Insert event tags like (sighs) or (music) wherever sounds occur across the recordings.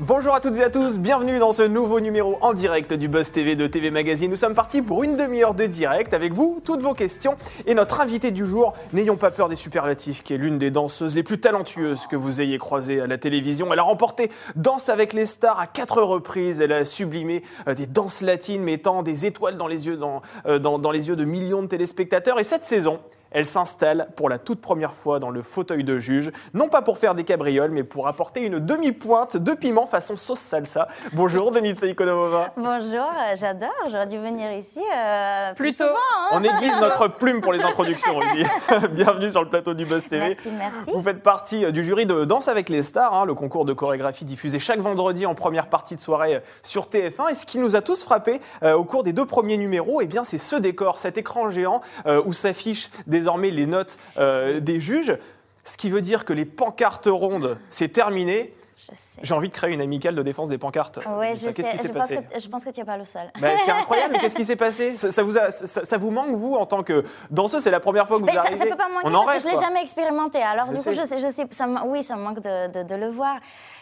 Bonjour à toutes et à tous, bienvenue dans ce nouveau numéro en direct du Buzz TV de TV Magazine. Nous sommes partis pour une demi-heure de direct avec vous, toutes vos questions et notre invité du jour, n'ayons pas peur des superlatifs, qui est l'une des danseuses les plus talentueuses que vous ayez croisées à la télévision. Elle a remporté Danse avec les stars à quatre reprises, elle a sublimé euh, des danses latines mettant des étoiles euh, dans les yeux de millions de téléspectateurs. Et cette saison, elle s'installe pour la toute première fois dans le fauteuil de juge, non pas pour faire des cabrioles, mais pour apporter une demi-pointe de piment façon sauce salsa. Bonjour Denitsa Ikonomova. Bonjour, euh, j'adore, j'aurais dû venir ici euh, plus Plutôt. souvent. hein. On aiguise notre plume pour les introductions, Rudy. (laughs) Bienvenue sur le plateau du Buzz TV. Merci, merci. Vous faites partie euh, du jury de Danse avec les stars, hein, le concours de chorégraphie diffusé chaque vendredi en première partie de soirée euh, sur TF1. Et ce qui nous a tous frappé euh, au cours des deux premiers numéros, eh bien, c'est ce décor, cet écran géant euh, où s'affichent désormais les notes euh, des juges. Ce qui veut dire que les pancartes rondes, c'est terminé. J'ai envie de créer une amicale de défense des pancartes. Ouais, Ça, je sais. qui s'est Je pense, passé que, je pense que tu n'es pas le seul. Ben, c'est (laughs) incroyable, mais qu'est-ce qui s'est passé? Ça, ça vous a- ça, ça vous manque, vous, en tant que danseuse? C'est la première fois que vous Mais arrivez ça peut pas me manquer On parce rêve, que je l'ai quoi. jamais expérimenté. Alors Je du sais. coup, je sais, je sais, oui, ça me manque de, de- de le voir.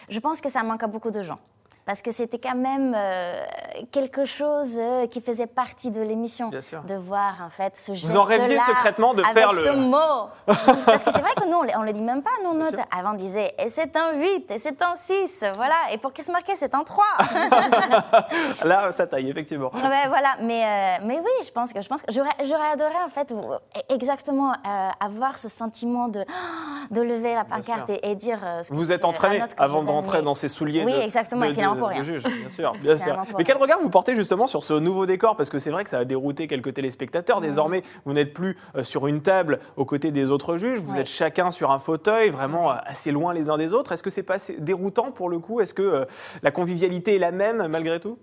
Je pense que ça manque à beaucoup de gens. Parce que c'était quand même euh, quelque chose euh, qui faisait partie de l'émission. De voir en fait ce geste Vous en rêviez secrètement de faire le- ce mot. (laughs) Parce que c'est vrai que nous, on le- on le dit même pas, notes. Avant, on disait, et c'est un 8, et c'est un 6, voilà. Et pour qu'il se marquait, c'est un 3. (laughs) Là, ça taille, effectivement. Ouais, voilà, mais, euh, mais oui, je pense que je pense que j'aurais, adoré en fait euh, exactement avoir ce sentiment de, (gasps) de lever la pancarte et, et dire. ce que- Vous êtes entraîné avant de rentrer dans ces souliers Oui, de, exactement, de, et finalement de- pour rien. juge, bien sûr, (laughs) bien sûr. Mais quel rien. regard vous portez justement sur ce nouveau décor? Parce que c'est vrai que ça a dérouté quelques téléspectateurs. Désormais, vous n'êtes plus euh, sur une table aux côtés des autres juges, vous Ouais. êtes chacun sur un fauteuil, vraiment euh, assez loin les uns des autres. Est-ce que c'est pas déroutant pour le coup? Est-ce que euh, la convivialité est la même malgré tout?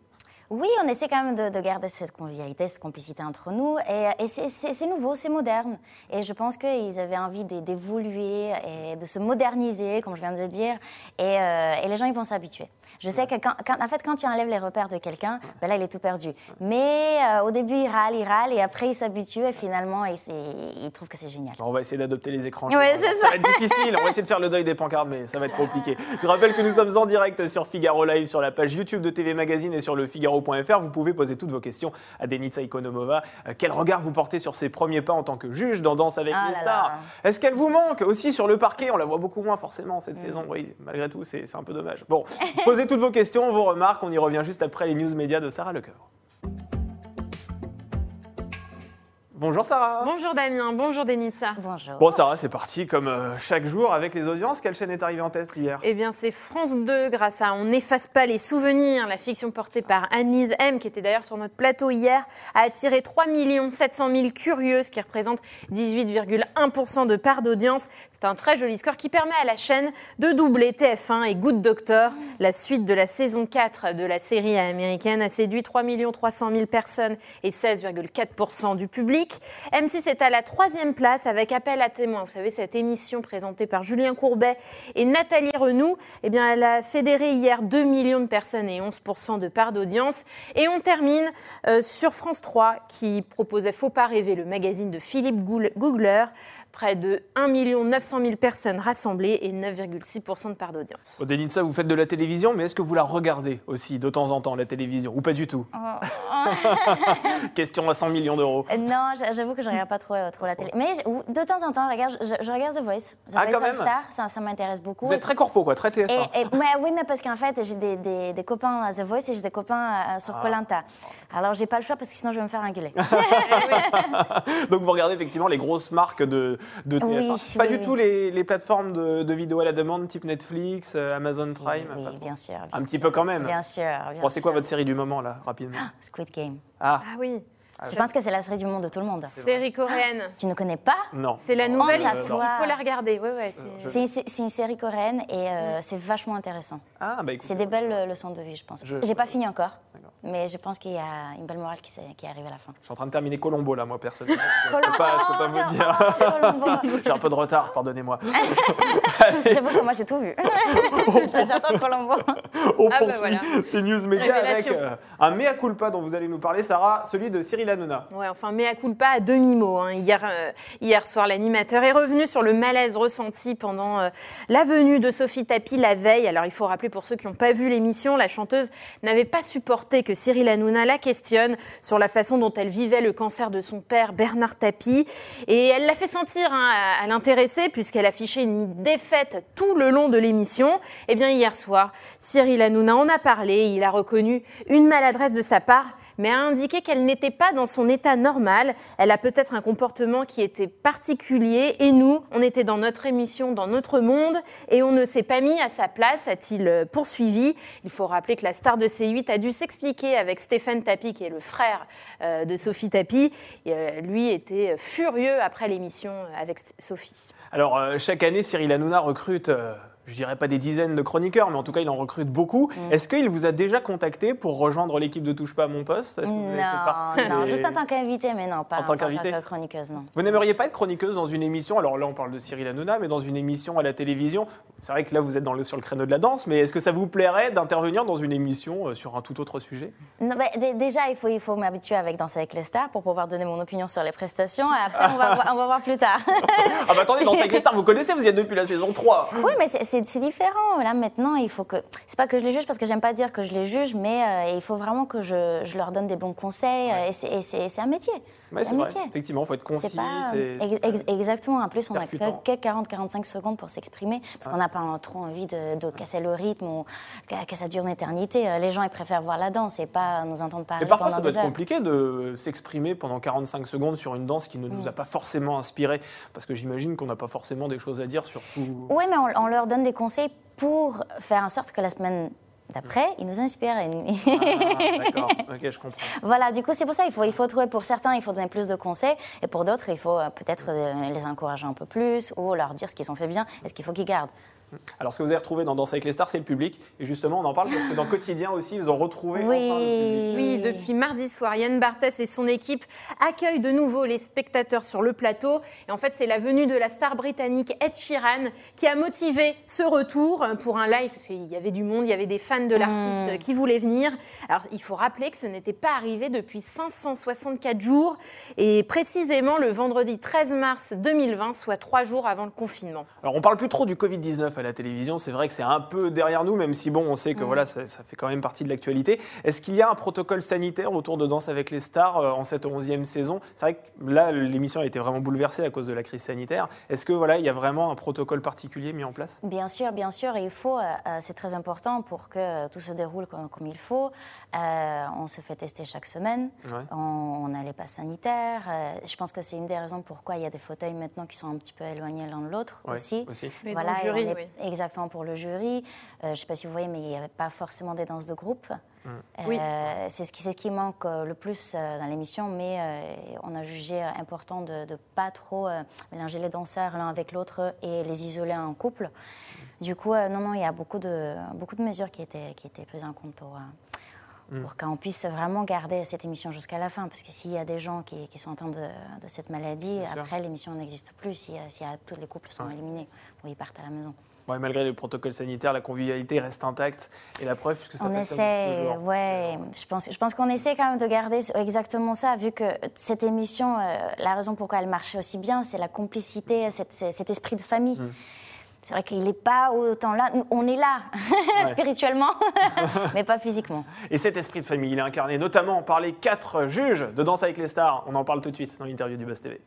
Oui, on essaie quand même de, de garder cette convivialité, cette complicité entre nous. Et, et c'est, nouveau, c'est moderne. Et je pense qu'ils avaient envie d'é- d'évoluer et de se moderniser, comme je viens de le dire. Et, euh, et les gens, ils vont s'habituer. Je sais que quand, quand- en fait, quand tu enlèves les repères de quelqu'un, ben là, il est tout perdu. Mais euh, au début, il râle, il râle, et après, il s'habitue, et finalement, il, trouve que c'est génial. On va essayer d'adopter les écrans. Ouais, c'est ça va être difficile. On va essayer de faire le deuil des pancartes, mais ça va être compliqué. Je rappelle que nous sommes en direct sur Figaro Live, sur la page YouTube de TV Magazine et sur le Figaro.fr. Vous pouvez poser toutes vos questions à Denitsa Ikonomova. Euh, quel regard vous portez sur ses premiers pas en tant que juge dans Danse avec Ah les là stars? Est-ce qu'elle vous manque aussi sur le parquet? On la voit beaucoup moins forcément cette Mm. saison. Oui, malgré tout, c'est un peu dommage. Bon, (laughs) posez toutes vos questions, vos remarques. On y revient juste après les news médias de Sarah Lecoeur. Bonjour Sarah. Bonjour Damien, bonjour Denitsa. Bonjour. Bon, Sarah, c'est parti comme euh, chaque jour avec les audiences. Quelle chaîne est arrivée en tête hier? Eh bien, c'est France 2 grâce à On n'efface pas les souvenirs, la fiction portée par Anne-Lise M, qui était d'ailleurs sur notre plateau hier, a attiré 3 700 000 curieux, ce qui représente 18,1% de part d'audience. C'est un très joli score qui permet à la chaîne de doubler TF1 et Good Doctor. La suite de la saison 4 de la série américaine a séduit 3 300 000 personnes et 16,4% du public. M6 est à la troisième place avec Appel à témoins. Vous savez, cette émission présentée par Julien Courbet et Nathalie Renou, eh bien, elle a fédéré hier 2 millions de personnes et 11% de part d'audience. Et on termine euh, sur France 3 qui proposait Faut pas rêver, le magazine de Philippe Googler. Près de 1 900 000 personnes rassemblées et 9,6% de part d'audience. Au Denitsa, vous faites de la télévision, mais est-ce que vous la regardez aussi de temps en temps, la télévision Ou pas du tout (laughs) Question à 100 millions d'euros. Euh, Non, j'a- j'avoue que je regarde pas trop, euh, trop la télé. Mais de temps en temps, je regarde, je, je regarde The Voice. The Ah, Voice quand même. Star, ça, ça m'intéresse beaucoup. Vous êtes très corpo, quoi, très TF1. Et, et- ouais, oui, mais parce qu'en fait, j'ai des, des- des copains à The Voice et j'ai des copains euh, sur Ah. Colanta. Alors, j'ai pas le choix parce que sinon, je vais me faire engueuler. (laughs) (laughs) Donc vous regardez effectivement les grosses marques de, de TF1. Oui, pas oui, du oui. tout les, les plateformes de, de vidéos à la demande type Netflix, euh, Amazon Prime oui, bien sûr. bien Un petit sûr. peu quand même. Bien sûr. bien Bon, c'est quoi votre série du moment là, rapidement? Squid Game. Ah, Ah oui, Je pense que c'est la série du monde de tout le monde. série coréenne. Tu ne connais pas non. C'est la nouvelle, à il faut, toi. il faut la regarder. Ouais, ouais, c'est- je- C'est une, série coréenne et euh, c'est vachement intéressant. Ah, bah C'est des belles euh, leçons de vie, je pense. Je- J'ai pas fini encore, mais je pense qu'il y a une belle morale qui, qui arrive à la fin. je suis en train de terminer Colombo là, moi personnellement. je peux pas, je peux pas vous dire. (laughs) J'ai un peu de retard, pardonnez-moi. (laughs) J'avoue que moi j'ai tout vu. (laughs) J'adore Colombo. On Ah bah poursuit voilà. ces news médias avec euh, un mea culpa dont vous allez nous parler, Sarah, celui de Cyril Cyril Hanouna. Ouais, enfin, culpa à demi-mot. hein. Hier, euh, hier soir, l'animateur est revenu sur le malaise ressenti pendant euh, la venue de Sophie Tapi la veille. Alors, il faut rappeler pour ceux qui n'ont pas vu l'émission, la chanteuse n'avait pas supporté que Cyril Hanouna la questionne sur la façon dont elle vivait le cancer de son père, Bernard Tapie. Et elle l'a fait sentir hein, à, à l'intéresser, puisqu'elle affichait une défaite tout le long de l'émission. Eh bien, hier soir, Cyril Hanouna en a parlé. Il a reconnu une maladresse de sa part, mais a indiqué qu'elle n'était pas dans son état normal. Elle a peut-être un comportement qui était particulier et nous, on était dans notre émission, dans notre monde et on ne s'est pas mis à sa place, a-t-il euh, poursuivi. Il faut rappeler que la star de C8 a dû s'expliquer avec Stéphane Tapi, qui est le frère euh, de Sophie Tapi. Euh, lui était furieux après l'émission avec Sophie. Alors, chaque année, Cyril Hanouna recrute, je dirais pas des dizaines de chroniqueurs, mais en tout cas, il en recrute beaucoup. Mm. Est-ce qu'il vous a déjà contacté pour rejoindre l'équipe de Touche pas à mon poste? Que vous avez Non, des- juste en tant qu'invité, mais non, pas En tant qu'invité que chroniqueuse, non. Vous n'aimeriez pas être chroniqueuse dans une émission? Alors là, on parle de Cyril Hanouna, mais dans une émission à la télévision. C'est vrai que là, vous êtes dans le, sur le créneau de la danse, mais est-ce que ça vous plairait d'intervenir dans une émission euh, sur un tout autre sujet? Non, mais dé- déjà, il faut, il faut m'habituer avec Danser avec les stars pour pouvoir donner mon opinion sur les prestations. Et après, on va, (laughs) voir, on va voir plus tard. Ah bah attendez, (laughs) dans avec les stars, vous connaissez, vous y êtes depuis la saison 3. Oui, mais c'est- c'est différent. Là, maintenant, il faut que. C'est pas que je les juge parce que j'aime pas dire que je les juge, mais euh, il faut vraiment que je, je leur donne des bons conseils. euh, Et c'est- un métier. Ouais, c'est un vrai. métier. Effectivement, il faut être concis. Pas. c'est- ex- ex- exactement. En plus, on a que, percutant. que 40-45 secondes pour s'exprimer parce qu'on n'a pas trop envie de, de casser le rythme ou que, ça dure une éternité. Euh, Les gens, ils préfèrent voir la danse et pas nous entendre parler Mais parfois, pendant ça doit être heures. compliqué de s'exprimer pendant 45 secondes sur une danse qui ne Mm. nous a pas forcément inspiré. Parce que j'imagine qu'on n'a pas forcément des choses à dire sur tout. Oui, mais on, on leur donne des conseils pour faire en sorte que la semaine d'après, ils nous inspirent. et- Ah, D'accord, ok, je comprends. (laughs) voilà, du coup, c'est pour ça, il faut, il faut trouver, pour certains, il faut donner plus de conseils, et pour d'autres, il faut euh, peut-être euh, les encourager un peu plus, ou leur dire ce qu'ils ont fait bien et ce qu'il faut qu'ils gardent. Alors, ce que vous avez retrouvé dans Danse avec les stars, c'est le public. Et justement, on en parle parce que dans Quotidien aussi, ils ont retrouvé Oui. enfin le public. Oui, depuis mardi soir, Yann Barthès et son équipe accueillent de nouveau les spectateurs sur le plateau. Et en fait, c'est la venue de la star britannique Ed Sheeran qui a motivé ce retour pour un live, parce qu'il y avait du monde, il y avait des fans de l'artiste qui voulaient venir. Alors, il faut rappeler que ce n'était pas arrivé depuis 564 jours, et précisément le vendredi 13 mars 2020, soit trois jours avant le confinement. Alors, on parle plus trop du Covid-19 à la télévision. C'est vrai que c'est un peu derrière nous, même si, bon, on sait que voilà, ça, ça fait quand même partie de l'actualité. Est-ce qu'il y a un protocole sanitaire autour de Danse avec les stars euh, en cette 11e saison? C'est vrai que là, l'émission a été vraiment bouleversée à cause de la crise sanitaire. Est-ce que voilà, il y a vraiment un protocole particulier mis en place? Bien sûr, bien sûr, et il faut, euh, euh, c'est très important pour que tout se déroule comme, comme il faut. Euh, on se fait tester chaque semaine, Ouais. on, on a les passes sanitaires. euh, je pense que c'est une des raisons pourquoi il y a des fauteuils maintenant qui sont un petit peu éloignés l'un de l'autre Ouais, aussi. aussi. Et on est- oui. Exactement pour le jury. Euh, je ne sais pas si vous voyez, mais il n'y avait pas forcément des danses de groupe. Euh, Oui. C'est ce, qui- c'est ce qui manque euh, le plus euh, dans l'émission, mais euh, on a jugé euh, important de ne pas trop euh, mélanger les danseurs l'un avec l'autre et les isoler en couple. Du coup, euh, non, non, il y a beaucoup de, beaucoup de mesures qui étaient, qui étaient prises en compte pour, euh, pour qu'on puisse vraiment garder cette émission jusqu'à la fin. Parce que s'il y a des gens qui, qui sont atteints de, de cette maladie, Bien après l'émission n'existe plus. Si, euh, si, euh, tous les couples sont éliminés ou ils partent à la maison. Ouais, malgré le protocole sanitaire, la convivialité reste intacte. Et la preuve, puisque ça On fonctionne essaie, toujours. ouais. Je pense, je pense qu'on essaie quand même de garder exactement ça, vu que cette émission, euh, la raison pourquoi elle marchait aussi bien, c'est la complicité, cette- c'est- cet esprit de famille. Mm. C'est vrai qu'il n'est pas autant là. On est là, (laughs) Ouais. spirituellement, (laughs) mais pas physiquement. Et cet esprit de famille, il est incarné notamment par les quatre juges de Danse avec les stars. On en parle tout de suite dans l'interview du Buzz TV.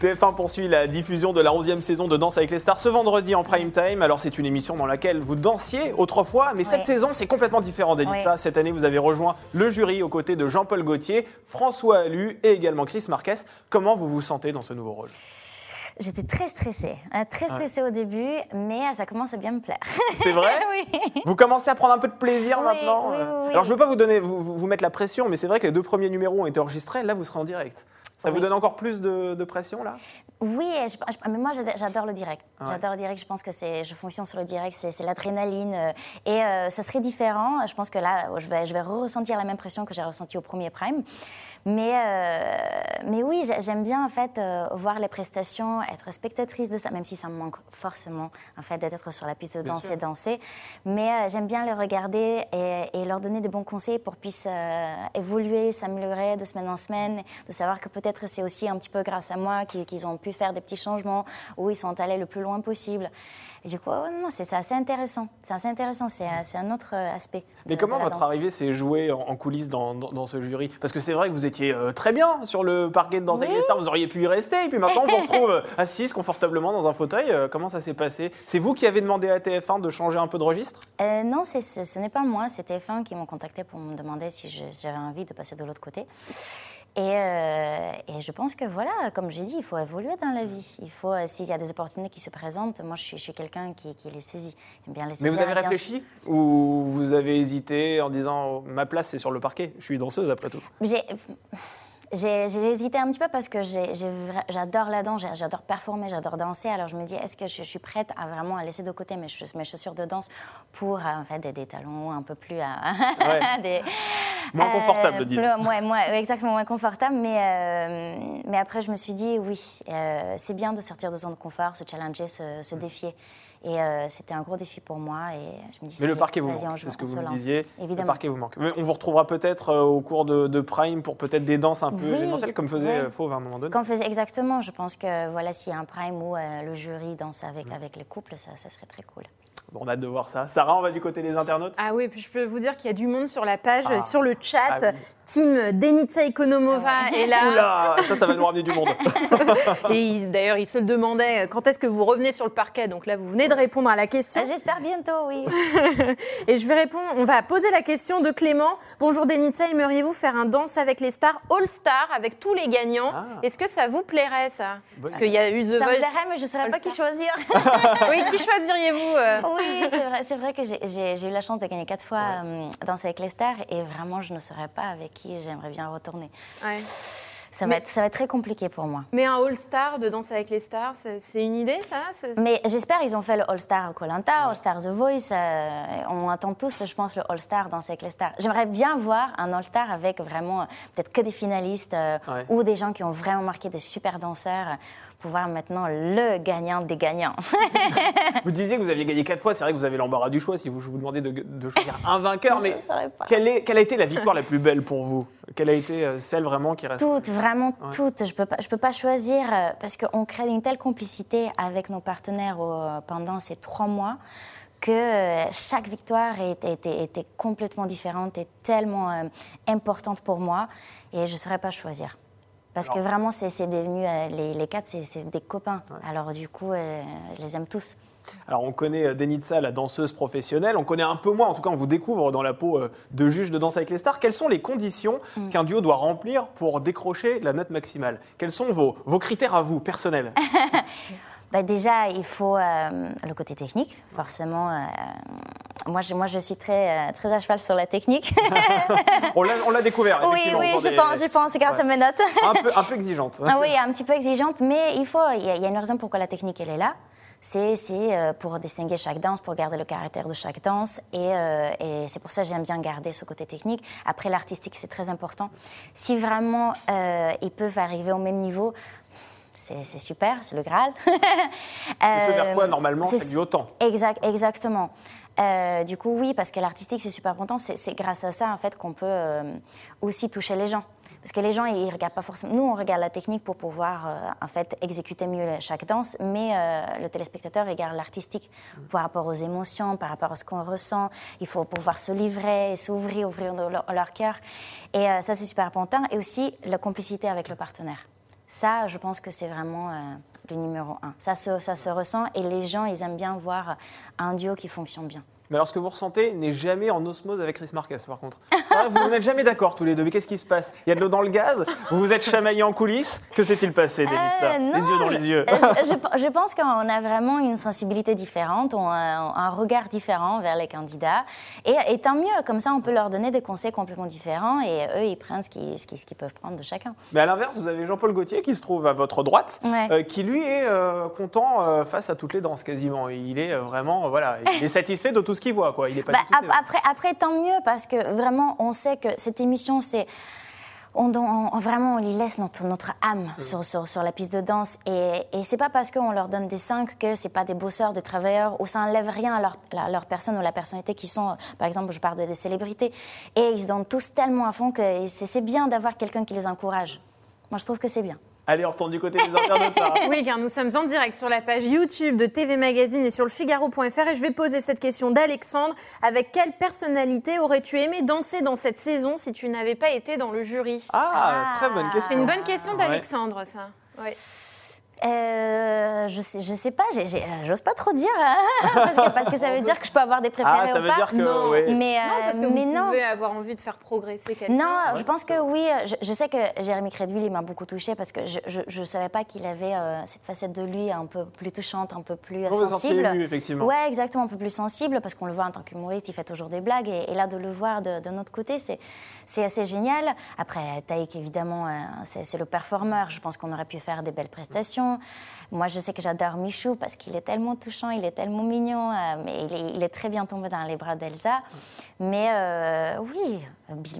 TF1 poursuit la diffusion de la 11e saison de Danse avec les stars ce vendredi en prime time. Alors c'est une émission dans laquelle vous dansiez autrefois, mais cette saison c'est complètement différent d'Elitza. Cette année vous avez rejoint le jury aux côtés de Jean-Paul Gaultier, François Allu et également Chris Marquez. Comment vous vous sentez dans ce nouveau rôle? J'étais très stressée, hein, très stressée au début, mais euh, ça commence à bien me plaire. (laughs) C'est vrai? Oui. Vous commencez à prendre un peu de plaisir Oui, maintenant oui, euh. oui, oui. Alors je ne veux pas vous, donner, vous mettre la pression, mais c'est vrai que les deux premiers numéros ont été enregistrés. Là, vous serez en direct. Ça vous donne encore plus de, de pression là? Oui, et je- je- mais moi j'ad- j'adore le direct. Ouais. J'adore le direct. Je pense que c'est, je fonctionne sur le direct, c'est, l'adrénaline. euh, et euh, ça serait différent. Je pense que là, je vais, je vais ressentir la même pression que j'ai ressentie au premier prime. Mais, euh, mais oui, j'ai- j'aime bien en fait euh, voir les prestations, être spectatrice de ça, même si ça me manque forcément en fait d'être sur la piste de danse et danser. Mais euh, j'aime bien les regarder et, et leur donner des bons conseils pour qu'ils puissent évoluer, s'améliorer de semaine en semaine, de savoir que peut-être c'est aussi un petit peu grâce à moi qu'ils ont pu faire des petits changements où ils sont allés le plus loin possible. Et du coup, non, c'est assez intéressant. C'est assez intéressant. C'est un autre aspect. Mais de- comment de votre danse. arrivée s'est jouée en, en coulisses dans, dans- dans ce jury? Parce que c'est vrai que vous étiez euh, très bien sur le parquet de Danse avec Oui. les stars, vous auriez pu y rester, et puis maintenant on vous (laughs) retrouve euh, assise confortablement dans un fauteuil. Euh, comment ça s'est passé? C'est vous qui avez demandé à TF1 de changer un peu de registre? Euh, non, ce n'est pas moi, c'est TF1 qui m'ont contacté pour me demander si j'avais envie de passer de l'autre côté. Et, euh, et je pense que voilà, comme j'ai dit, il faut évoluer dans la vie. Il faut, euh, s'il y a des opportunités qui se présentent, moi je suis, quelqu'un qui, qui les saisit. Bien les Mais vous avez bien- réfléchi Ou vous avez hésité en disant ma place c'est sur le parquet Je suis danseuse après tout? J'ai- hésité un petit peu parce que j'adore la danse, j'adore performer, j'adore danser. Alors je me dis, est-ce que je, je suis prête à vraiment à laisser de côté mes, chauss- mes chaussures de danse pour euh, en fait, des, des talons un peu plus... Ouais. (laughs) des- Moins confortable, disons. plus- moins- moins- exactement, moins confortable. Mais, euh, mais après, je me suis dit, oui, euh, c'est bien de sortir de zone de confort, se challenger, se, se défier. Et euh, c'était un gros défi pour moi. Et je me dis, Mais le parquet vous manque, c'est ce que vous me disiez. Le Évidemment. parquet vous manque. Mais On vous retrouvera peut-être euh, au cours de, de Prime pour peut-être des danses un peu Oui, événementielles, comme faisait euh, Fauve à un moment donné. Qu'on faisait exactement. Je pense que voilà, s'il y a un prime où euh, le jury danse Mm. avec, avec les couples, ça, ça serait très cool. Bon, on a hâte de voir ça. Sarah, on va du côté des internautes Ah oui, puis je peux vous dire qu'il y a du monde sur la page, Ah. sur le chat. Ah oui. Team Denitsa Ekonomova Ah est là. Oula, ça, ça va nous ramener du monde. (laughs) Et il- d'ailleurs, il se le demandait euh, quand est-ce que vous revenez sur le parquet? Donc là, vous venez de répondre à la question. J'espère bientôt, oui. (laughs) Et je vais répondre, on va poser la question de Clément. Bonjour Denitsa, aimeriez-vous faire un danse avec les stars All-Star avec tous les gagnants? Ah. Est-ce que ça vous plairait ça? Parce qu'il y a eu The ça me Voice. plairait, mais je ne saurais pas qui choisir. (laughs) Oui, qui choisiriez-vous euh? Oui, c'est vrai, c'est vrai que j'ai- eu la chance de gagner quatre fois euh, Danser avec les stars et vraiment, je ne saurais pas avec qui j'aimerais bien retourner. Ouais. Ça va, être, ça va être très compliqué pour moi. Mais un All-Star de Danse avec les stars, c'est une idée ça Mais j'espère ils ont fait le All-Star Colanta, All-Star The Voice. euh, on attend tous, je pense, le All-Star Danser avec les stars. J'aimerais bien voir un All-Star avec vraiment euh, peut-être que des finalistes euh, Ouais. ou des gens qui ont vraiment marqué des super danseurs pour voir maintenant le gagnant des gagnants. (laughs) Vous disiez que vous aviez gagné quatre fois. C'est vrai que vous avez l'embarras du choix si vous, je vous demandez de, de choisir un vainqueur. (laughs) Mais ne quelle, est- quelle a été la victoire la plus belle pour vous? Quelle a été euh, celle vraiment qui reste Toutes, vraiment Ouais. toutes. Je peux pas, je peux pas choisir euh, parce qu'on crée une telle complicité avec nos partenaires euh, pendant ces trois mois que chaque victoire était, était- était complètement différente et tellement euh, importante pour moi et je ne saurais pas choisir. Parce que vraiment, c'est devenu, euh, les, les quatre, c'est des copains. Alors du coup, euh, je les aime tous. Alors on connaît euh, Denitsa, la danseuse professionnelle. On connaît un peu moins, en tout cas on vous découvre dans la peau de juge de Danse avec les stars. Quelles sont les conditions Mm. qu'un duo doit remplir pour décrocher la note maximale? Quels sont vos, vos critères à vous, personnels? (laughs) Bah, déjà, il faut euh, le côté technique, forcément. Moi, je, moi, je suis très, euh, très à cheval sur la technique. (laughs) On l'a découvert. oui, oui, je des- pense, je pense, grâce Ouais. à mes notes. Un peu, un peu exigeante. hein, Ah oui, un petit peu exigeante, mais il faut, il y, a, il y a une raison pourquoi la technique elle est là. C'est euh, pour distinguer chaque danse, pour garder le caractère de chaque danse. Et, euh, et c'est pour ça que j'aime bien garder ce côté technique. Après, l'artistique, c'est très important. Si vraiment euh, ils peuvent arriver au même niveau, c'est super, c'est le Graal. (laughs) C'est ce vers quoi, normalement, c'est- du haut temps. Exact, exactement. Euh, du coup, oui, parce que l'artistique, c'est super important. C'est grâce à ça, en fait, qu'on peut euh, aussi toucher les gens. Parce que les gens, ils regardent pas forcément. Nous, on regarde la technique pour pouvoir, euh, en fait, exécuter mieux chaque danse, mais le téléspectateur regarde l'artistique par rapport aux émotions, par rapport à ce qu'on ressent. Il faut pouvoir se livrer, s'ouvrir, ouvrir leur, cœur. Et ça, c'est super important. Et aussi, la complicité avec le partenaire. Ça, je pense que c'est vraiment le numéro un. Ça se, ça se ressent et les gens, ils aiment bien voir un duo qui fonctionne bien. Mais alors ce que vous ressentez n'est jamais en osmose avec Chris Marquez, par contre. Ça Vous n'êtes jamais d'accord tous les deux. Mais qu'est-ce qui se passe? Il y a de l'eau dans le gaz? Vous vous êtes chamaillés en coulisses? Que s'est-il passé, Denitza Euh, Les yeux dans les yeux. je, je- je pense qu'on a vraiment une sensibilité différente, on a un regard différent vers les candidats. Et, et tant mieux, comme ça, on peut leur donner des conseils complètement différents et eux, ils prennent ce qu'ils ce peuvent prendre de chacun. Mais à l'inverse, vous avez Jean-Paul Gaultier qui se trouve à votre droite, Ouais. euh, qui lui est euh, content euh, face à toutes les danses quasiment. Il est euh, vraiment, euh, voilà, il est satisfait de tout ce qu'il voit, quoi. Il est pas Bah, du tout ap- après, après, tant mieux, parce que vraiment, on sait que cette émission, c'est. On, on- on- vraiment, on y laisse notre, notre âme sur, sur, sur la piste de danse. Et, et c'est pas parce qu'on leur donne des 5 que c'est pas des bosseurs, des travailleurs, ou ça enlève rien à leur, à leur personne ou la personnalité qui sont. Par exemple, je parle de des célébrités. Et ils se donnent tous tellement à fond que c'est bien d'avoir quelqu'un qui les encourage. Moi, je trouve que c'est bien. Allez, on retourne du côté des internautes. (laughs) Oui, car nous sommes en direct sur la page YouTube de TV Magazine et sur le Figaro.fr. Et je vais poser cette question d'Alexandre. Avec quelle personnalité aurais-tu aimé danser dans cette saison si tu n'avais pas été dans le jury? Ah, très bonne question. C'est une bonne question Ouais. d'Alexandre, ça. Ouais. Euh, je sais, je sais pas, j'ai- j'ai- j'ose pas trop dire, hein, (laughs) parce, que, parce que ça veut dire que je peux avoir des préférés Ah, ça ou veut pas. dire que. Non. oui. Mais, Non, parce que euh, vous mais non. pouvez avoir envie de faire progresser quelqu'un. Non, je pense que oui. Je, je sais que Jérémy Crédville, il m'a beaucoup touchée parce que je ne savais pas qu'il avait euh, cette facette de lui un peu plus touchante, un peu plus euh, Vous vous sensible. ému, effectivement. Ouais, exactement, un peu plus sensible parce qu'on le voit en tant qu'humoriste, il fait toujours des blagues et, et là de le voir de, de notre côté, c'est c'est assez génial. Après, Taïk, évidemment, euh, c'est c'est le performeur. Je pense qu'on aurait pu faire des belles prestations. Moi, je sais que j'adore Michou parce qu'il est tellement touchant, il est tellement mignon, euh, mais il est, il est très bien tombé dans les bras d'Elsa. Mais euh, oui,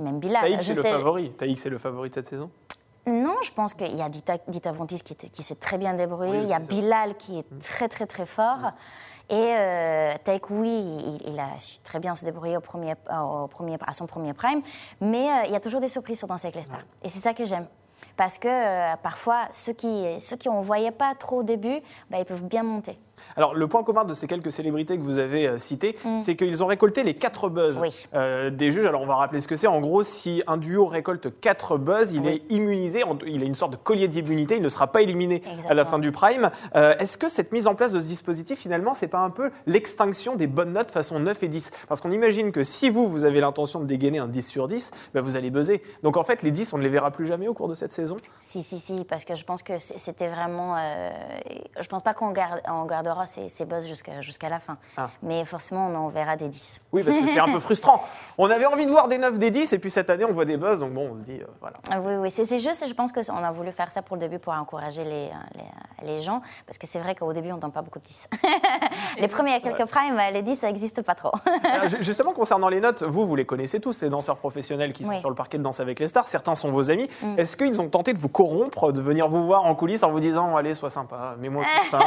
même Bilal. Taïk, c'est le sais- favori. Taïk, c'est le favori de cette saison? Non, je pense qu'il y a Dita, Dita Vontis qui, s'est très bien débrouillé. Oui, il y a. Bilal qui est très, très, très fort. Et euh, Taïk, oui, il, il a su très bien se débrouiller au premier, au premier, à son premier prime. Mais euh, il y a toujours des surprises sur Danser avec les stars. Et c'est ça que j'aime. Parce que euh, parfois, ceux qui ceux qui on voyait pas trop au début, bah, ils peuvent bien monter. Alors, le point commun de ces quelques célébrités que vous avez euh, citées, c'est qu'ils ont récolté les quatre buzz Mm. Oui. euh, des juges. Alors, on va rappeler ce que c'est. En gros, si un duo récolte quatre buzz, il Oui. est immunisé. Il a une sorte de collier d'immunité. Il ne sera pas éliminé à la fin du prime. Euh, Est-ce que cette mise en place de ce dispositif, finalement, c'est pas un peu l'extinction des bonnes notes façon 9 et 10 Parce qu'on imagine que si vous, vous avez l'intention de dégainer un 10 sur 10, bah, vous allez buzzer. Donc, en fait, les 10, on ne les verra plus jamais au cours de cette saison? Si, si, si, parce que je pense que c'était vraiment. euh, je pense pas qu'on garde, on gardera ces, ces buzz jusqu'à la fin. Ah. Mais forcément, on en verra des 10. Oui, parce que c'est un peu (laughs) frustrant. On avait envie de voir des 9, des 10, et puis cette année, on voit des buzz. Donc, bon, on se dit, euh, voilà. Ah Oui, oui, c'est juste, je pense qu'on a voulu faire ça pour le début pour encourager les, euh, les, les gens, parce que c'est vrai qu'au début, on ne donne pas beaucoup de 10. (laughs) les premiers, il y a quelques primes, les 10, ça n'existe pas trop. Alors, (laughs) ju- Justement, concernant les notes, vous, vous les connaissez tous, ces danseurs professionnels qui sont Oui. sur le parquet de Danse avec les stars. Certains sont vos amis. Est-ce qu'ils ont tenté de vous corrompre, de venir vous voir en coulisses en vous disant Allez, sois sympa, mets-moi plus 5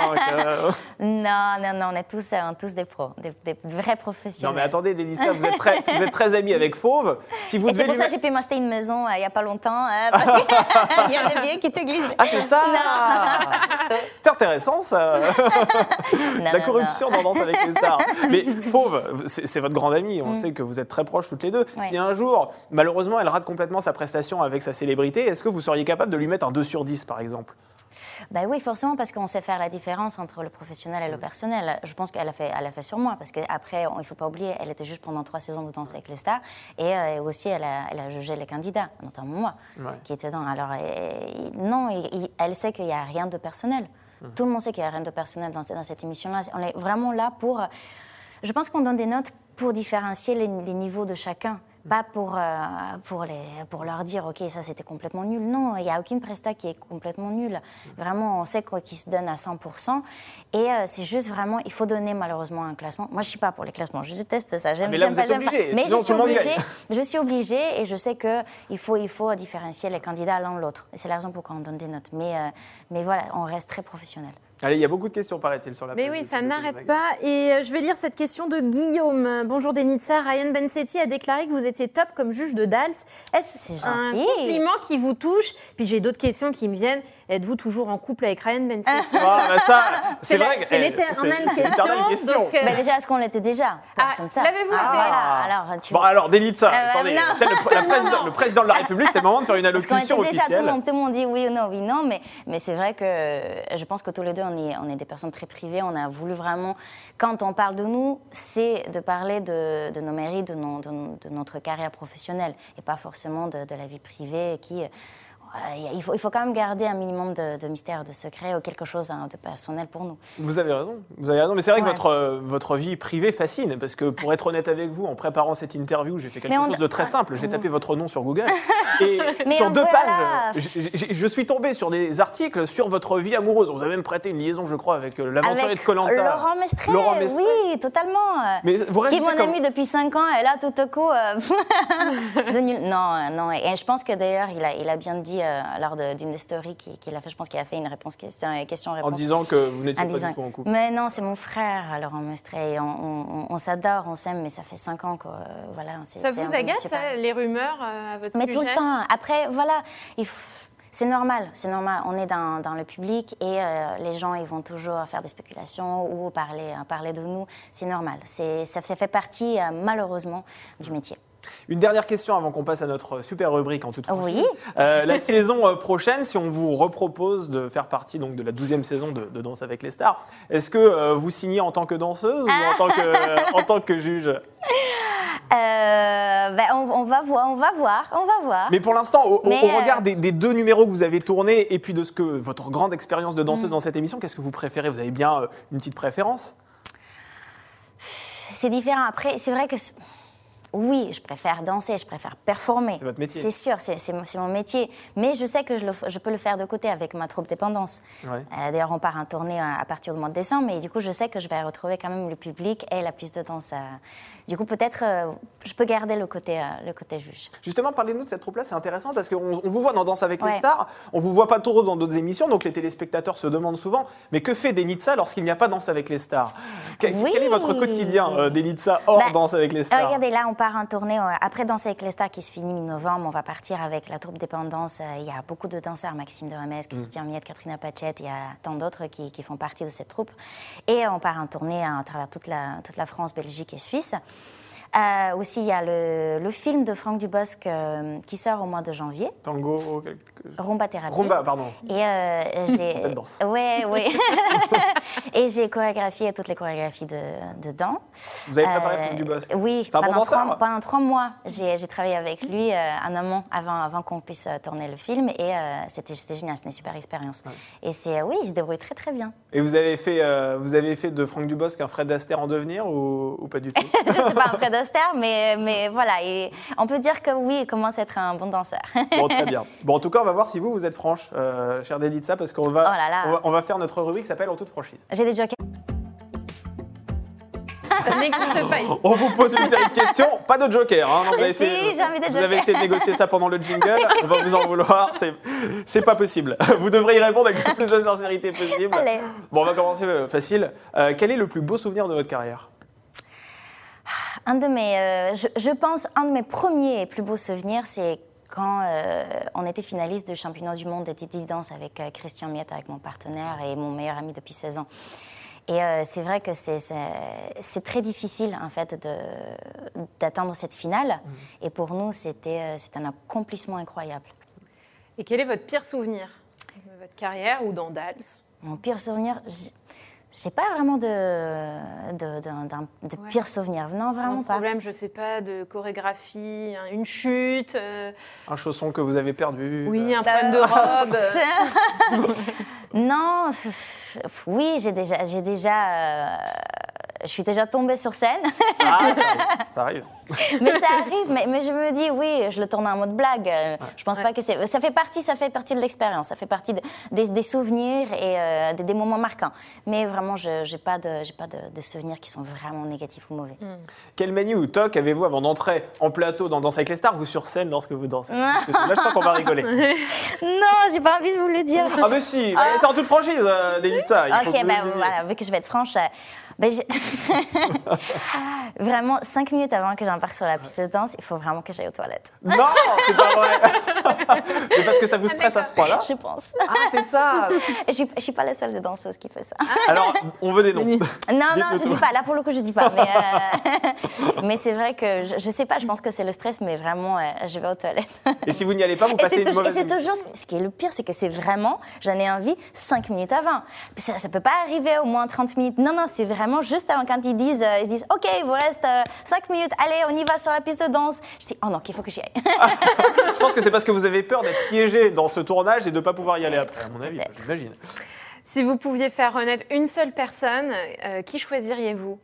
non, non, non, on est tous, euh, tous des pros, des, des vrais Non, professionnels. mais attendez, Délicia, vous êtes très, (laughs) vous êtes très amis avec Fauve. Si vous c'est pour ça que j'ai pu m'acheter une maison euh, il n'y a pas longtemps, euh, parce qu'il (laughs) y a un billet qui te glisse. Ah, c'est ça (laughs) C'est intéressant, ça Non, La non, corruption dans Danse avec les stars. Mais Fauve, c'est votre grande amie. On sait que vous êtes très proches toutes les deux. Mm. Si un jour, malheureusement, elle rate complètement sa prestation avec sa célébrité, est-ce que vous seriez capable de lui mettre un 2 sur 10, par exemple? Ben oui, forcément, parce qu'on sait faire la différence entre le professionnel et le personnel. Je pense qu'elle a fait, elle a fait sur moi, parce qu'après, il ne faut pas oublier, elle était juste pendant trois saisons de Danse avec les stars, et euh, aussi, elle a, elle a jugé les candidats, notamment moi, Ouais. qui était dedans. Alors, non, elle sait qu'il n'y a rien de personnel. Tout le monde sait qu'il n'y a rien de personnel dans, dans cette émission-là. On est vraiment là pour... euh, Je pense qu'on donne des notes pour différencier les, les niveaux de chacun. Pas pour, euh, pour, les, pour leur dire, OK, ça c'était complètement nul. Non, il n'y a aucune presta qui est complètement nulle. Vraiment, on sait quoi qu'ils se donnent à 100%. Et euh, c'est juste vraiment, il faut donner malheureusement un classement. Moi, je ne suis pas pour les classements, je déteste ça. J'aime Ah, mais là, vous êtes Mais sinon je suis obligée. Je suis obligée et je sais qu'il faut, il faut différencier les candidats l'un l'autre. Et c'est la raison pour laquelle on donne des notes. Mais, euh, mais voilà, on reste très professionnel. Allez, il y a beaucoup de questions, paraît-il, sur la Mais oui, ça n'arrête pas. Et euh, je vais lire cette question de Guillaume. Bonjour Denitsa. Ryan Bensetti a déclaré que vous étiez top comme juge de Dals. Est-ce un gentil. compliment qui vous touche? Puis j'ai d'autres questions qui me viennent. Êtes-vous toujours en couple avec Ryan Bensetti Ah, bah ça, c'est vrai que- c'est l'éternelle question, donc, euh, Bah, déjà, est-ce qu'on l'était déjà Personne ne sait. l'avez-vous Ah, été voilà. Alors, tu Bon, alors, Euh, attendez, non. tel le, (laughs) président- le président de la République, c'est le moment de faire une allocution était déjà, tout le, monde, tout le monde dit oui ou non, oui, non, mais, mais c'est vrai que je pense que tous les deux, on est, on est des personnes très privées. On a voulu vraiment, quand on parle de nous, c'est de parler de, de nos mérites, de, nos- de nos- de notre carrière professionnelle, et pas forcément de, de la vie privée qui... il, faut, il faut quand même garder un minimum de, de mystère, de secret ou quelque chose hein, de personnel pour nous. Vous avez raison, vous avez raison, mais c'est vrai que votre, euh, votre vie privée fascine, parce que pour être honnête avec vous, en préparant cette interview, j'ai fait quelque on- chose de très simple, j'ai tapé votre nom sur Google, (laughs) et Mais sur deux pages, je suis tombé sur des articles sur votre vie amoureuse. Vous avez même prêté une liaison, je crois, avec euh, l'aventurier de Colanta. Laurent Mestré, Laurent Mestré. oui, totalement. Mais vous qui est mon comme- ami depuis 5 ans, et là, tout à coup, euh, (laughs) de nul- Non, non. Et je pense que d'ailleurs, il a, il a bien dit euh, lors de- d'une des stories qu'il qu'il a fait, je pense qu'il a fait une réponse question, euh, question en disant que vous n'étiez pas disant- du tout en couple. Mais non, c'est mon frère, Laurent Mestré. et On, on- on s'adore, on s'aime, mais ça fait 5 ans que euh, voilà. Ça vous un- agace, super. ça, les rumeurs euh, à votre Mais sujet tout le temps. Après, voilà, il c'est normal, c'est normal. On est dans, dans le public et euh, les gens, ils vont toujours faire des spéculations ou parler, parler de nous. C'est normal. C'est, ça, ça fait partie, euh, malheureusement, du métier. Une dernière question avant qu'on passe à notre super rubrique en toute franchise. Oui. Euh, la saison euh, prochaine, si on vous repropose de faire partie donc, de la 12e saison de, de Danse avec les stars, est-ce que euh, vous signez en tant que danseuse ou en tant que, (laughs) en tant que juge? Euh, ben, on, on va voir, on va voir, on va voir. Mais pour l'instant, au, euh, regard des, des deux numéros que vous avez tournés et puis de ce que votre grande expérience de Mm. danseuse dans cette émission, qu'est-ce que vous préférez? Vous avez bien une petite préférence? C'est différent. Après, c'est vrai que. Oui, je préfère danser, je préfère performer. C'est votre métier. C'est sûr, c'est mon métier. Mais je sais que je, le f- je peux le faire de côté avec ma troupe dépendance. Ouais. Euh, D'ailleurs, on part en tournée à à partir du mois de décembre, et du coup, je sais que je vais retrouver quand même le public et la piste de danse. euh. Du coup, peut-être, euh, je peux garder le côté, euh, le côté juge. Justement, parlez-nous de cette troupe-là, c'est intéressant parce qu'on on vous voit dans Danse avec les stars, on vous voit pas trop dans d'autres émissions, donc les téléspectateurs se demandent souvent, mais que fait Denitsa lorsqu'il n'y a pas Danse avec les stars? Que- Oui. Quel est votre quotidien, euh, Denitsa, hors Bah, Danse avec les stars? regardez, là, on part en tournée. Après Danse avec les stars qui se finit mi-novembre, on va partir avec la troupe Dépendance. Il y a beaucoup de danseurs, Maxime de Remez, Christian Miette, Katrina Pachette, il y a tant d'autres qui, qui font partie de cette troupe. Et on part en tournée à travers toute la, toute la France, Belgique et Suisse. Euh, aussi, il y a le, le film de Franck Dubosc euh, qui sort au mois de janvier, Tango, quelque- Rumba Thérapie. Rumba, pardon. Et euh, j'ai. (laughs) Danse. Ouais, ouais. (laughs) et j'ai chorégraphié toutes les chorégraphies de, dedans. Vous avez préparé Franck Dubosc? Oui, C'est un bon pendant, danseur trois, pendant trois mois, j'ai travaillé avec lui en amont avant, avant qu'on puisse tourner le film. Et c'était génial, c'était une super expérience. Et c'est, oui, il se débrouille très très bien. Et vous avez fait, vous avez fait de Franck Dubosc un Fred Astaire en devenir ou, ou pas du tout? (laughs) Je sais pas un Fred Mais, mais voilà, il- on peut dire que oui, il commence à être un bon danseur. (laughs) Bon, très bien. Bon, en tout cas, on va voir si vous, vous êtes franche, euh, chère Delitsa, parce qu'on va, Oh là là. on va, on va faire notre rubrique qui s'appelle En toute franchise. j'ai des jokers. Ça n'existe pas ici. On vous pose une série de questions, pas de joker. Hein, non, vous, avez Si, essayé, j'ai envie de vous joker. avez essayé de négocier ça pendant le jingle, on va vous en vouloir, c'est, pas possible. Vous devriez y répondre avec le plus de sincérité possible. Allez. Bon, on va commencer euh, facile. Euh, quel est le plus beau souvenir de votre carrière? Un de mes, euh, je, je pense, un de mes premiers et plus beaux souvenirs, c'est quand euh, on était finaliste du championnat du monde de Titi Danse avec euh, Christian Miette, avec mon partenaire et mon meilleur ami depuis 16 ans. Et euh, c'est vrai que c'est- c'est c'est très difficile, en fait, de- d'atteindre cette finale. Et pour nous, c'était euh, c'était un accomplissement incroyable. Et quel est votre pire souvenir? De votre carrière ou dans Dals? Mon pire souvenir, j'ai- pas vraiment de, de, Ouais. pire souvenir. Non, vraiment Un pas. problème, je sais pas, de chorégraphie, un- une chute, euh, Un chausson que vous avez perdu oui, euh, un problème de (laughs) robe. euh, Non, oui, j'ai déjà, j'ai déjà, euh, je suis déjà tombée sur scène, Ah, ça arrive. Ça arrive. (laughs) mais ça arrive. Mais, mais je me dis, oui, je le tourne en mode blague. euh, Je pense pas que c'est, ça fait partie, ça fait partie de l'expérience, ça fait partie de- des, des souvenirs et euh, des, des moments marquants. Mais vraiment, je j'ai pas de, j'ai pas de, de souvenirs qui sont vraiment négatifs ou mauvais. Quelle manie ou toc avez-vous avant d'entrer en plateau dans Danse avec les stars ou sur scène lorsque vous dansez? (laughs) Là, je sens qu'on va rigoler. (laughs) Non, j'ai pas envie de vous le dire. Ah, mais si, mais c'est en toute franchise, euh, Delitza. il faut Ok, que vous ben voilà, vu que je vais être franche, euh, Ben, je- (laughs) vraiment, cinq minutes avant que j'embarque sur la piste de danse, il faut vraiment que j'aille aux toilettes. Non, c'est pas vrai. (laughs) Mais parce que ça vous stresse à ce point-là Je pense. Ah, c'est ça. (laughs) Je suis, je suis pas la seule des danseuses qui fait ça. Alors, on veut des noms. Non, non, je dis pas. Là, pour le coup, je dis pas. Mais, euh, mais c'est vrai que je, je sais pas. Je pense que c'est le stress, mais vraiment, euh, je vais aux toilettes. Et si vous n'y allez pas, vous passez c'est une toujours, et mauvaise c'est toujours ce qui est le pire, c'est que c'est vraiment, j'en ai envie cinq minutes avant. Ça, ça peut pas arriver au moins 30 minutes. Non, non, c'est vraiment juste avant quand ils disent, euh, ils disent, OK, il vous reste euh, cinq minutes, allez, on y va sur la piste de danse. Je dis, oh non, qu'il faut que j'y aille. (laughs) Je pense que c'est parce que vous avez peur d'être piégé dans ce tournage et de ne pas pouvoir y aller après, à mon avis, j'imagine. Si vous pouviez faire renaître une seule personne, euh, qui choisiriez-vous?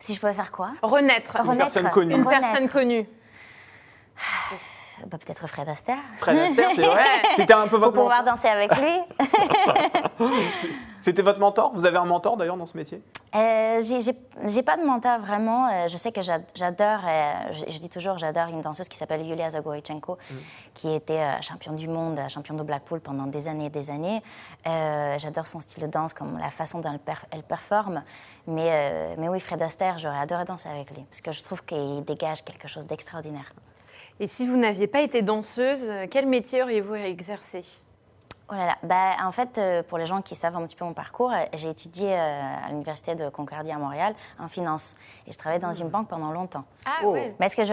Si je pouvais faire quoi? Renaître. Renaître. personne connue. Une Renaître. personne connue. (sighs) Bah, Peut-être Fred Astaire. Fred Astaire, c'est vrai. (laughs) C'était un peu Pour votre pouvoir mentor. danser avec lui. (laughs) C'était votre mentor? Vous avez un mentor d'ailleurs dans ce métier? Euh, j'ai- pas de mentor vraiment. Euh, je sais que j'ad- j'adore, euh, je, je dis toujours, j'adore une danseuse qui s'appelle Yulia Zagorychenko, qui était championne du monde, championne de Blackpool pendant des années et des années. Euh, j'adore son style de danse, comme la façon dont elle, per- elle performe. Mais, euh, mais oui, Fred Astaire, j'aurais adoré danser avec lui, parce que je trouve qu'il dégage quelque chose d'extraordinaire. Et si vous n'aviez pas été danseuse, euh, quel métier auriez-vous exercé? Oh là là. Bah, en fait, euh, pour les gens qui savent un petit peu mon parcours, euh, j'ai étudié euh, à l'université de Concordia à Montréal en finance. Et je travaillais dans une banque pendant longtemps. Ah Oh. Mais est-ce que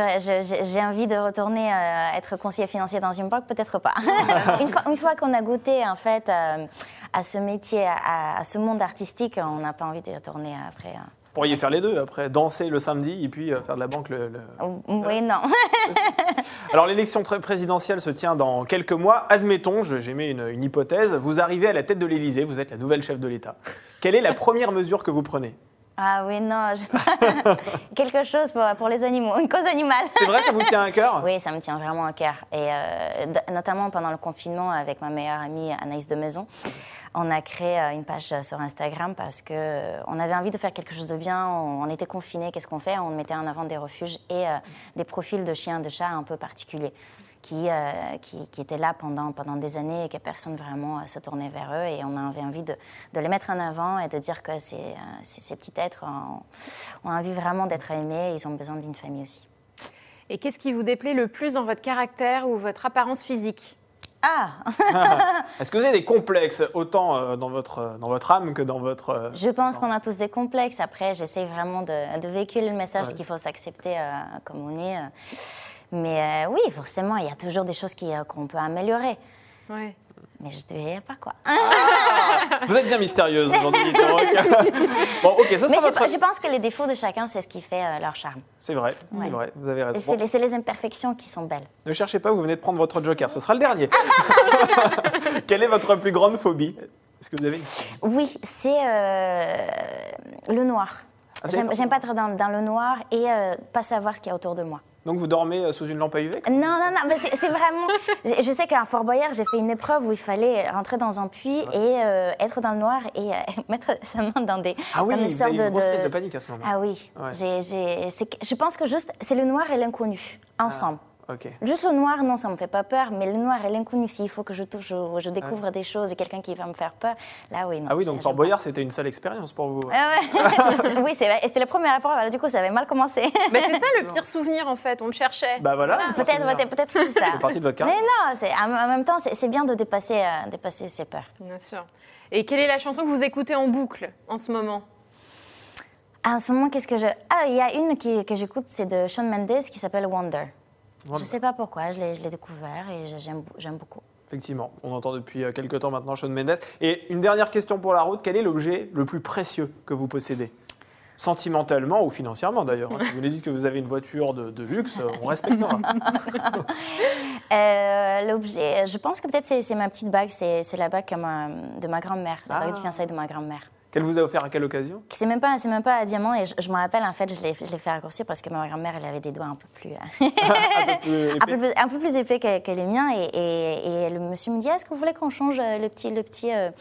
j'ai envie de retourner euh, être conseiller financier dans une banque? Peut-être pas. (laughs) une fois, une fois qu'on a goûté en fait euh, à ce métier, à, à ce monde artistique, on n'a pas envie de retourner après. Vous pourriez faire les deux après, danser le samedi et puis euh, faire de la banque le. le- Oui, non. (laughs) Alors l'élection présidentielle se tient dans quelques mois. Admettons, j'émets une, une hypothèse, vous arrivez à la tête de l'Élysée, vous êtes la nouvelle chef de l'État. Quelle est la première mesure que vous prenez? Ah oui, non. je- (laughs) Quelque chose pour, pour les animaux, une cause animale. C'est vrai, ça vous tient à cœur? (laughs) Oui, ça me tient vraiment à cœur. Et euh, notamment pendant le confinement, avec ma meilleure amie Anaïs de Maison, on a créé euh, une page sur Instagram parce que euh, on avait envie de faire quelque chose de bien. On, on était confinés, qu'est-ce qu'on fait? On mettait en avant des refuges et euh, des profils de chiens, de chats un peu particuliers. Qui, euh, qui, qui étaient là pendant, pendant des années et que personne vraiment euh, se tournait vers eux. Et on avait envie de, de les mettre en avant et de dire que ces, euh, ces, petits êtres ont, ont envie vraiment d'être aimés et ils ont besoin d'une famille aussi. Et qu'est-ce qui vous déplaît le plus dans votre caractère ou votre apparence physique? Ah (laughs) Est-ce que vous avez des complexes autant dans, votre, dans votre âme que dans votre. Je pense qu'on a tous des complexes. Après, j'essaie vraiment de, de véhiculer le message Ouais. qu'il faut s'accepter euh, comme on est. Mais euh, oui, forcément, il y a toujours des choses euh, qu'on peut améliorer. Ouais. Mais je ne dirais pas quoi. (laughs) Vous êtes bien mystérieuse aujourd'hui, (laughs) bon, ok, ce Mais je, votre. je pense que les défauts de chacun, c'est ce qui fait euh, leur charme. C'est vrai, c'est Ouais. vrai, vous avez raison. C'est Bon, les, imperfections qui sont belles. ne cherchez pas, vous venez de prendre votre joker, ce sera le dernier. (laughs) Quelle est votre plus grande phobie? Est-ce que vous avez une Oui, c'est euh, le noir. Ah, J'aime, pas être dans, dans le noir et euh, pas savoir ce qu'il y a autour de moi. Donc vous dormez euh, sous une lampe à UV Non, non, non, mais c'est vraiment. (laughs) Je sais qu'à Fort Boyard, j'ai fait une épreuve où il fallait rentrer dans un puits et euh, être dans le noir et euh, (laughs) mettre sa main dans des. Ah oui, vous avez une grosse crise de panique à ce moment. Ah oui. Ouais. Je pense que juste, c'est le noir et l'inconnu, ensemble. Ok. Juste le noir, non, ça me fait pas peur, mais le noir et l'inconnu, s'il faut que je touche, ou je découvre des choses, et quelqu'un qui va me faire peur, là oui, non. Ah oui, donc Fort. Boyard, c'était une sale expérience pour vous. Ah ouais. (laughs) oui, c'est vrai. Et c'était la première épreuve, alors du coup, ça avait mal commencé. (laughs) Bah, c'est ça le pire souvenir en fait, on le cherchait. Bah voilà. Peut-être, peut-être que c'est ça. C'est partie de votre Mais non, c'est, en même temps, c'est, bien de dépasser, euh, dépasser ses peurs. Bien sûr. Et quelle est la chanson que vous écoutez en boucle en ce moment? Ah, en ce moment, qu'est-ce que je. Ah, il y a une qui- que j'écoute, c'est de Shawn Mendes qui s'appelle Wonder. Je sais pas pourquoi, je l'ai, découvert et j'aime, beaucoup. Effectivement, on entend depuis euh, quelques temps maintenant Shawn Mendes. Et une dernière question pour la route, quel est l'objet le plus précieux que vous possédez? Sentimentalement ou financièrement d'ailleurs. hein. Si vous nous dites que vous avez une voiture de, de luxe, euh, on respectera. (laughs) Euh, l'objet, je pense que peut-être c'est, ma petite bague, c'est, la bague que ma- de ma grand-mère, la bague Ah. de fiançailles de ma grand-mère. Qu'elle vous a offert à quelle occasion? C'est même pas, c'est même pas un diamant et je, je me rappelle en fait, je l'ai, fait raccourcir parce que ma grand-mère elle avait des doigts un peu plus, euh, (laughs) Un peu plus (laughs) un, épais. peu plus épais que, que les miens et, et, et le monsieur me dit est-ce que vous voulez qu'on change euh, le petit, le petit, euh,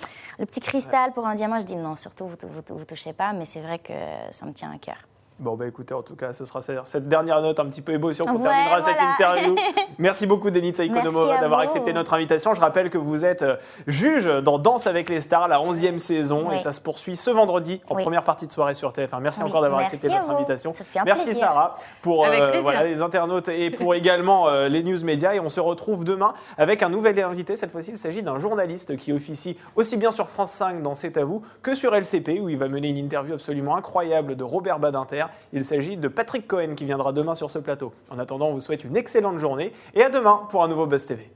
le petit cristal pour un diamant? Je dis non, surtout vous, vous, vous touchez pas, mais c'est vrai que ça me tient à cœur. Bon, bah écoutez, en tout cas, ce sera cette dernière note un petit peu émotion qu'on Ouais, terminera voilà. cette interview. (laughs) Merci beaucoup, Denitsa Ikonomova, d'avoir accepté notre invitation. Je rappelle que vous êtes euh, juge dans Danse avec les stars, la 11e saison, Oui. et ça se poursuit ce vendredi en Oui. première partie de soirée sur TF1. Merci Oui, encore d'avoir accepté notre vous. invitation. Ça fait un Merci plaisir. Sarah pour euh, plaisir. voilà, les internautes et pour (laughs) également euh, les news médias. Et on se retrouve demain avec un nouvel invité. Cette fois-ci, il s'agit d'un journaliste qui officie aussi bien sur France 5 dans C'est à vous que sur LCP où il va mener une interview absolument incroyable de Robert Badinter. Il s'agit de Patrick Cohen qui viendra demain sur ce plateau. En attendant, on vous souhaite une excellente journée et à demain pour un nouveau Buzz TV.